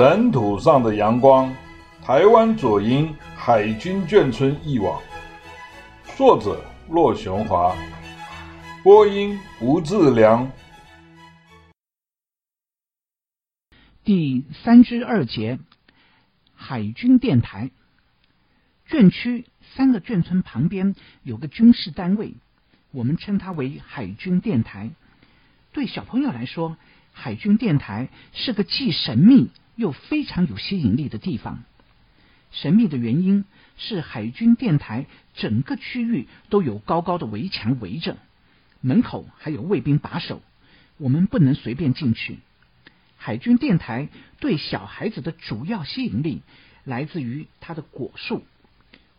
尘土上的阳光，台湾左营海军眷村忆往，作者骆雄华，播音吴志良。第三之二节，海军电台。眷区三个眷村旁边有个军事单位，我们称它为海军电台。对小朋友来说，海军电台是个既神秘又非常有吸引力的地方。神秘的原因是海军电台整个区域都有高高的围墙围着，门口还有卫兵把守，我们不能随便进去。海军电台对小孩子的主要吸引力来自于它的果树，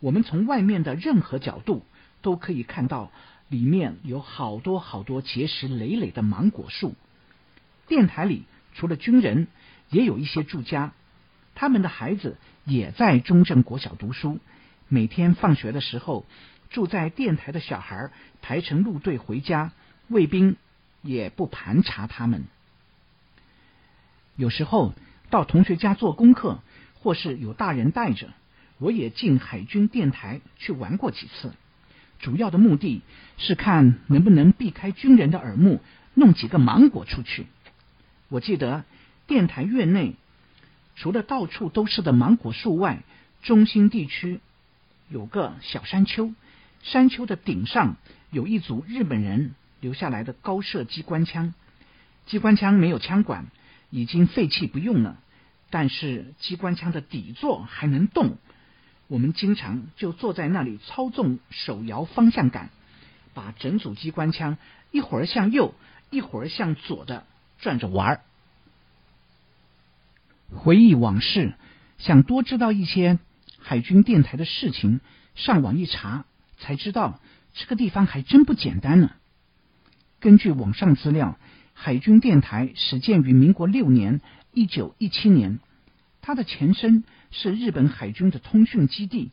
我们从外面的任何角度都可以看到里面有好多好多结实累累的芒果树。电台里除了军人，也有一些住家，他们的孩子也在中正国小读书。每天放学的时候，住在电台的小孩排成路队回家，卫兵也不盘查他们。有时候到同学家做功课，或是有大人带着，我也进海军电台去玩过几次。主要的目的是看能不能避开军人的耳目，弄几个芒果出去。我记得电台院内除了到处都是的芒果树外，中心地区有个小山丘，山丘的顶上有一组日本人留下来的高射机关枪，机关枪没有枪管。已经废弃不用了，但是机关枪的底座还能动。我们经常就坐在那里操纵手摇方向杆，把整组机关枪一会儿向右，一会儿向左的转着玩儿。回忆往事，想多知道一些海军电台的事情，上网一查才知道这个地方还真不简单呢。根据网上资料。海军电台始建于民国六年（一九一七年），它的前身是日本海军的通讯基地。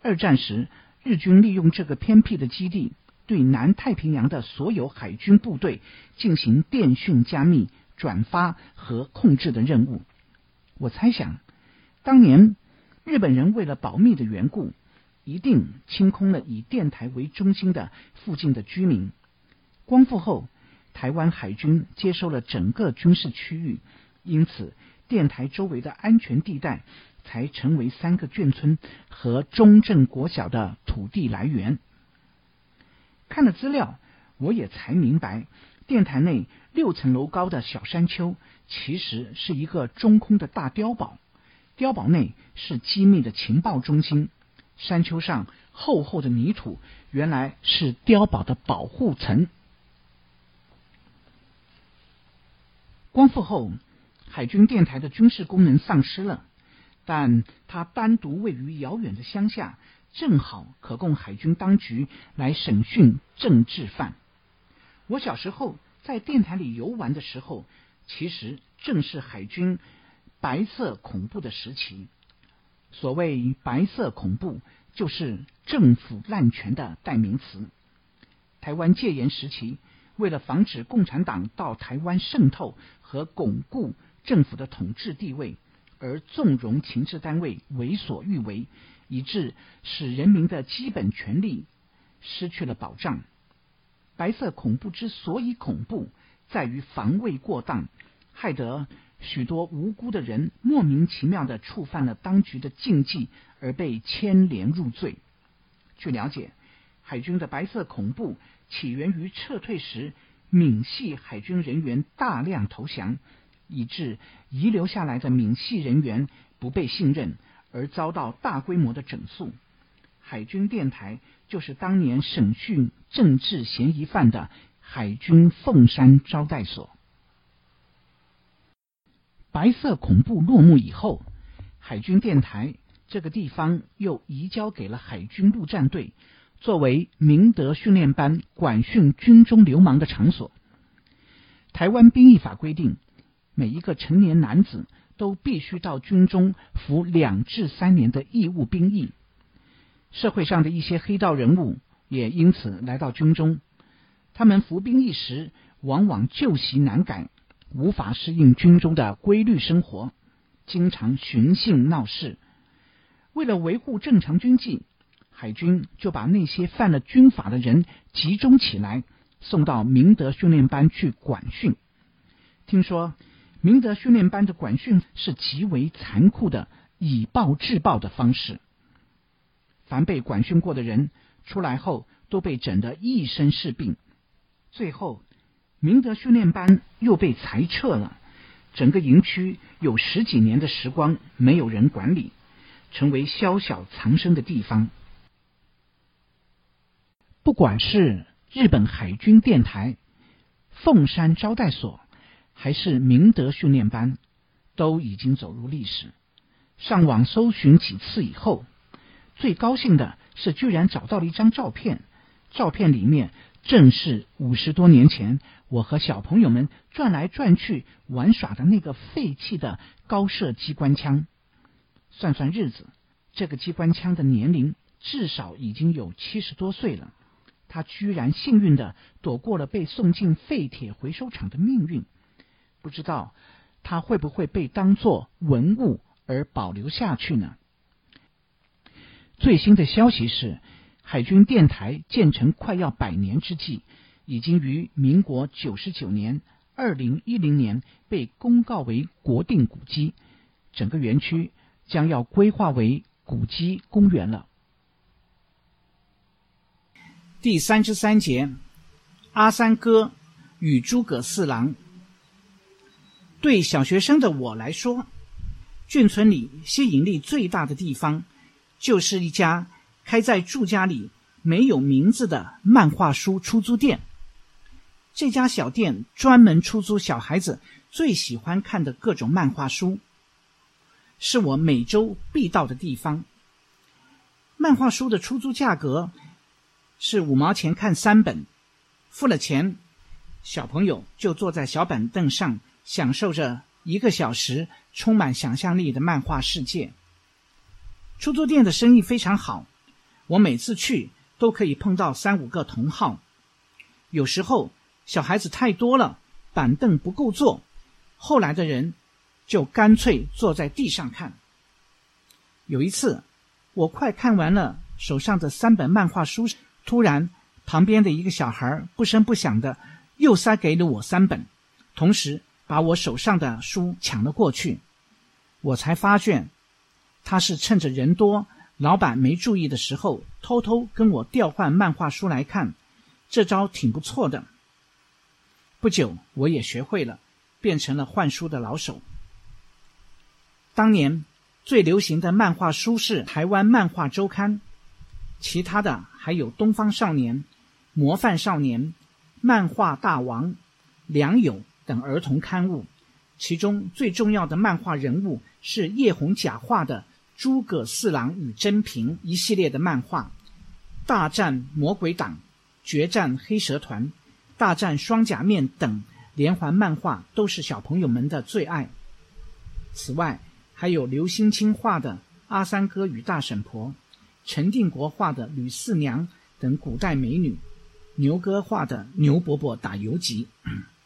二战时，日军利用这个偏僻的基地，对南太平洋的所有海军部队进行电讯加密、转发和控制的任务。我猜想，当年日本人为了保密的缘故，一定清空了以电台为中心的附近的居民。光复后，台湾海军接收了整个军事区域，因此电台周围的安全地带才成为三个眷村和中正国小的土地来源。看了资料，我也才明白，电台内六层楼高的小山丘其实是一个中空的大碉堡，碉堡内是机密的情报中心。山丘上厚厚的泥土，原来是碉堡的保护层。光复后，海军电台的军事功能丧失了，但它单独位于遥远的乡下，正好可供海军当局来审讯政治犯。我小时候在电台里游玩的时候，其实正是海军白色恐怖的时期。所谓白色恐怖，就是政府滥权的代名词。台湾戒严时期。为了防止共产党到台湾渗透和巩固政府的统治地位，而纵容情治单位为所欲为，以致使人民的基本权利失去了保障。白色恐怖之所以恐怖，在于防卫过当，害得许多无辜的人莫名其妙的触犯了当局的禁忌，而被牵连入罪。据了解，海军的白色恐怖。起源于撤退时，闽系海军人员大量投降，以致遗留下来的闽系人员不被信任，而遭到大规模的整肃。海军电台就是当年审讯政治嫌疑犯的海军凤山招待所。白色恐怖落幕以后，海军电台这个地方又移交给了海军陆战队。作为明德训练班管训军中流氓的场所，台湾兵役法规定，每一个成年男子都必须到军中服两至三年的义务兵役。社会上的一些黑道人物也因此来到军中，他们服兵役时往往旧习难改，无法适应军中的规律生活。经常寻衅闹事。为了维护正常军纪，海军就把那些犯了军法的人集中起来，送到明德训练班去管训。听说明德训练班的管训是极为残酷的，以暴制暴的方式。凡被管训过的人出来后，都被整得一身是病。最后，明德训练班又被裁撤了。整个营区有十几年的时光没有人管理，成为宵小藏身的地方。不管是日本海军电台、凤山招待所，还是明德训练班，都已经走入历史。上网搜寻几次以后，最高兴的是居然找到了一张照片，照片里面正是五十多年前我和小朋友们转来转去玩耍的那个废弃的高射机关枪。算算日子，这个机关枪的年龄至少已经有七十多岁了。它居然幸运的躲过了被送进废铁回收厂的命运。不知道它会不会被当作文物而保留下去呢？最新的消息是，海军电台建成快要百年之际，已经于民国九十九年（二零一零年）被公告为国定古迹，整个园区将要规划为古迹公园了。第三十三节，阿三哥与诸葛四郎。对小学生的我来说，眷村里吸引力最大的地方，就是一家开在住家里没有名字的漫画书出租店。这家小店专门出租小孩子最喜欢看的各种漫画书，是我每周必到的地方。漫画书的出租价格是五毛钱看三本，付了钱，小朋友就坐在小板凳上，享受着一个小时充满想象力的漫画世界。出租店的生意非常好，我每次去都可以碰到三五个同好。有时候小孩子太多了，板凳不够坐，后来的人就干脆坐在地上看。有一次，我快看完了手上的三本漫画书，突然旁边的一个小孩不声不响的又塞给了我三本，同时把我手上的书抢了过去。我才发现。他是趁着人多、老板没注意的时候，偷偷跟我调换漫画书来看，这招挺不错的。不久，我也学会了，变成了换书的老手。当年最流行的漫画书是《台湾漫画周刊》，其他的还有《东方少年》《模范少年》《漫画大王》《良友》等儿童刊物。其中最重要的漫画人物是叶宏甲画的。诸葛四郎与真平一系列的漫画，大战魔鬼党、决战黑蛇团、大战双甲面等连环漫画都是小朋友们的最爱。此外，还有刘兴清画的阿三哥与大婶婆、陈定国画的吕四娘等古代美女、牛哥画的牛伯伯打游击、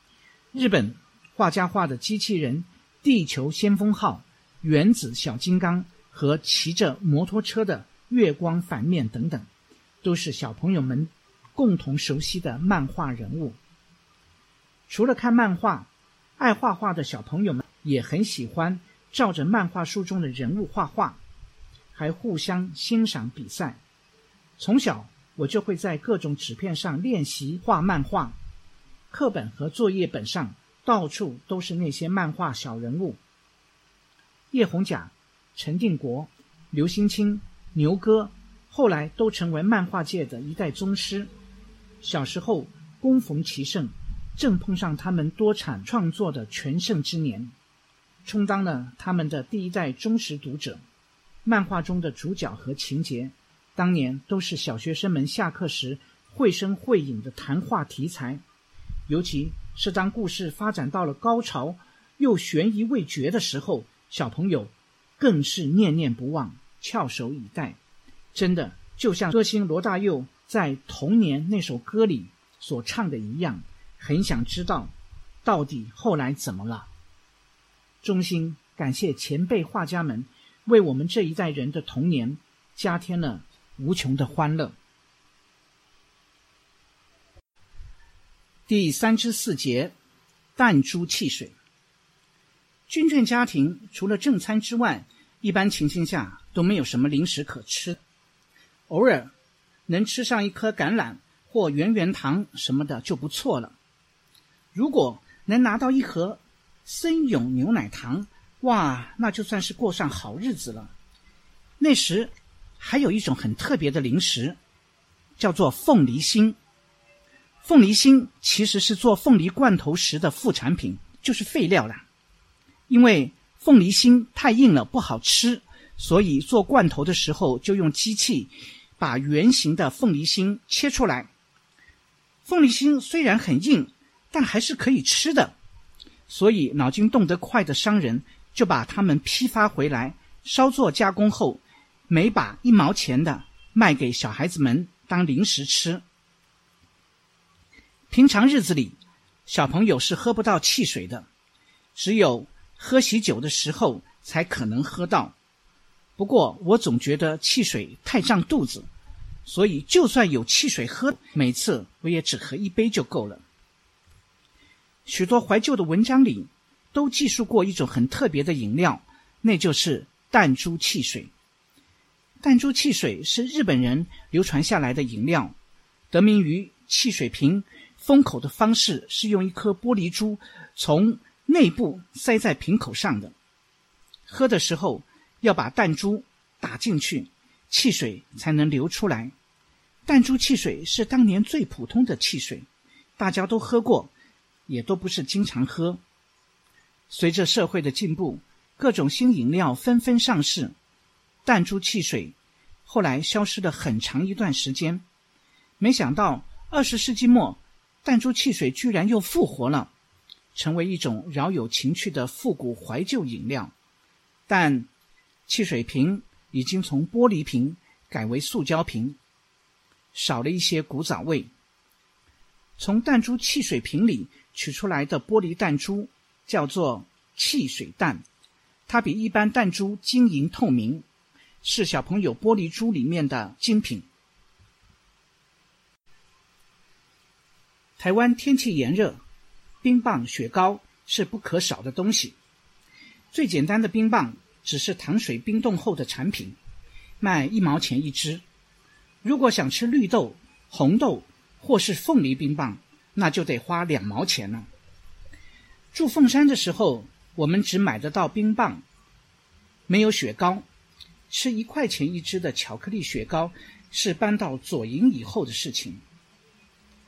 日本画家画的机器人地球先锋号、原子小金刚。和骑着摩托车的月光反面等等，都是小朋友们共同熟悉的漫画人物。除了看漫画，爱画画的小朋友们也很喜欢照着漫画书中的人物画画，还互相欣赏比赛。从小我就会在各种纸片上练习画漫画，课本和作业本上到处都是那些漫画小人物。叶红甲。陈定国、刘兴清、牛哥，后来都成为漫画界的一代宗师。小时候恭逢其盛，正碰上他们多产创作的全盛之年，充当了他们的第一代忠实读者。漫画中的主角和情节，当年都是小学生们下课时绘声绘影的谈话题材。尤其是当故事发展到了高潮，又悬疑未决的时候，小朋友。更是念念不忘，翘首以待。真的就像歌星罗大佑在《童年》那首歌里所唱的一样，很想知道到底后来怎么了。衷心感。谢前辈画家们为我们这一代人的童年加添了无穷的欢乐。第三至四节，弹珠汽水。军眷家庭除了正餐之外，一般情形下都没有什么零食可吃，偶尔能吃上一颗橄榄或圆圆糖什么的就不错了。如果能拿到一盒森永牛奶糖，哇，那就算是过上好日子了。那时还有一种很特别的零食，叫做凤梨心。凤梨心其实是做凤梨罐头时的副产品，就是废料啦。因为凤梨心太硬了，不好吃，所以做罐头的时候就用机器把圆形的凤梨心切出来。凤梨心虽然很硬，但还是可以吃的，所以脑筋动得快的商人就把它们批发回来，稍作加工后，每把一毛钱的卖给小孩子们当零食吃。平常日子里，小朋友是喝不到汽水的，只有喝喜酒的时候才可能喝到。不过，我总觉得汽水太胀肚子，所以就算有汽水喝，每次我也只喝一杯就够了。许多怀旧的文章里都记述过一种很特别的饮料，那就是弹珠汽水。弹珠汽水是日本人流传下来的饮料，得名于汽水瓶。封口的方式是用一颗玻璃珠从内部塞在瓶口上的。喝的时候要把弹珠打进去，汽水才能流出来。弹珠汽水是当年最普通的汽水，大家都喝过，也都不是经常喝。随着社会的进步，各种新饮料纷纷上市，弹珠汽水后来消失了很长一段时间。没想到二十世纪末，弹珠汽水居然又复活了，成为一种饶有情趣的复古怀旧饮料。但汽水瓶已经从玻璃瓶改为塑胶瓶，少了一些古早味。从弹珠汽水瓶里取出来的玻璃弹珠叫做汽水弹，它比一般弹珠晶莹透明，是小朋友玻璃珠里面的精品。台湾天气炎热，冰棒、雪糕是不可少的东西。最简单的冰棒只是糖水冰冻后的产品，卖一毛钱一支。如果想吃绿豆、红豆或是凤梨冰棒，那就得花两毛钱了。住凤山的时候，我们只买得到冰棒，没有雪糕。吃一块钱一支的巧克力雪糕是搬到左营以后的事情。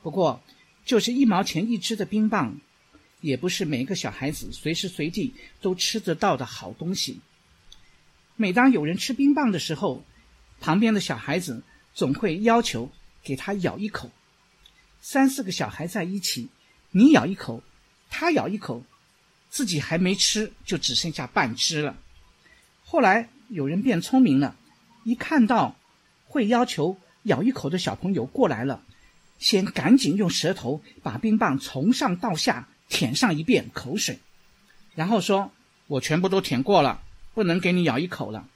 不过，就是一毛钱一支的冰棒，也不是每个小孩子随时随地都吃得到的好东西。每当有人吃冰棒的时候，旁边的小孩子总会要求给他咬一口。三四个小孩在一起，你咬一口，他咬一口，自己还没吃，就只剩下半支了。后来有人变聪明了，一看到会要求咬一口的小朋友过来了。先赶紧用舌头把冰棒从上到下舔上一遍口水，然后说：“我全部都舔过了，不能给你咬一口了。”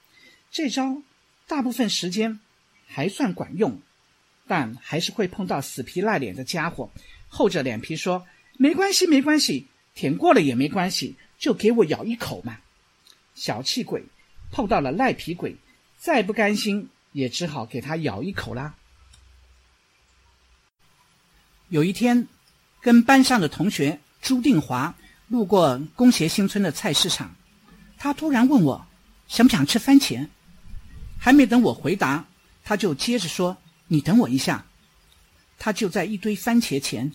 这招大部分时间还算管用，但还是会碰到死皮赖脸的家伙，厚着脸皮说：“没关系，没关系，舔过了也没关系，就给我咬一口嘛。”小气鬼碰到了赖皮鬼，再不甘心也只好给他咬一口啦。有一天，跟班上的同学朱定华路过工协新村的菜市场，他突然问我想不想吃番茄。还没等我回答，他就接着说：“你等我一下。”他就在一堆番茄前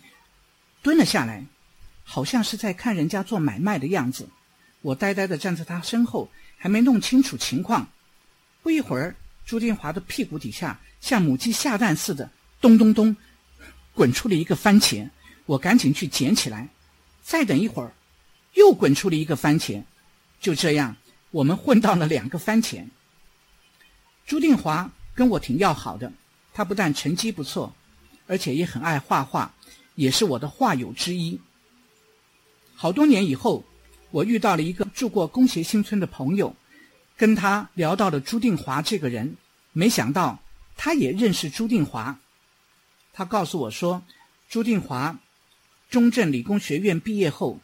蹲了下来，好像是在看人家做买卖的样子。我呆呆地站在他身后，还没弄清楚情况。不一会儿，朱定华的屁股底下像母鸡下蛋似的，咚咚咚。滚出了一个番茄，我赶紧去捡起来。再等一会儿，又滚出了一个番茄。就这样，我们混到了两个番茄。朱定华跟我挺要好的，他不但成绩不错，而且也很爱画画，也是我的画友之一。好多年以后，我遇到了一个住过工协新村的朋友，跟他聊到了朱定华这个人，没想到他也认识朱定华。他告诉我说，朱定华中正理工学院毕业后，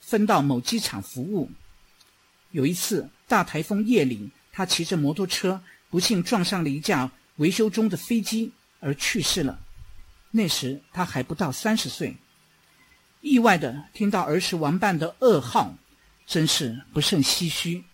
分到某机场服务。有一次大台风夜里，他骑着摩托车不幸撞上了一架维修中的飞机而去世了。那时他还不到三十岁。意外的听到儿时玩伴的噩耗，真是不胜唏嘘。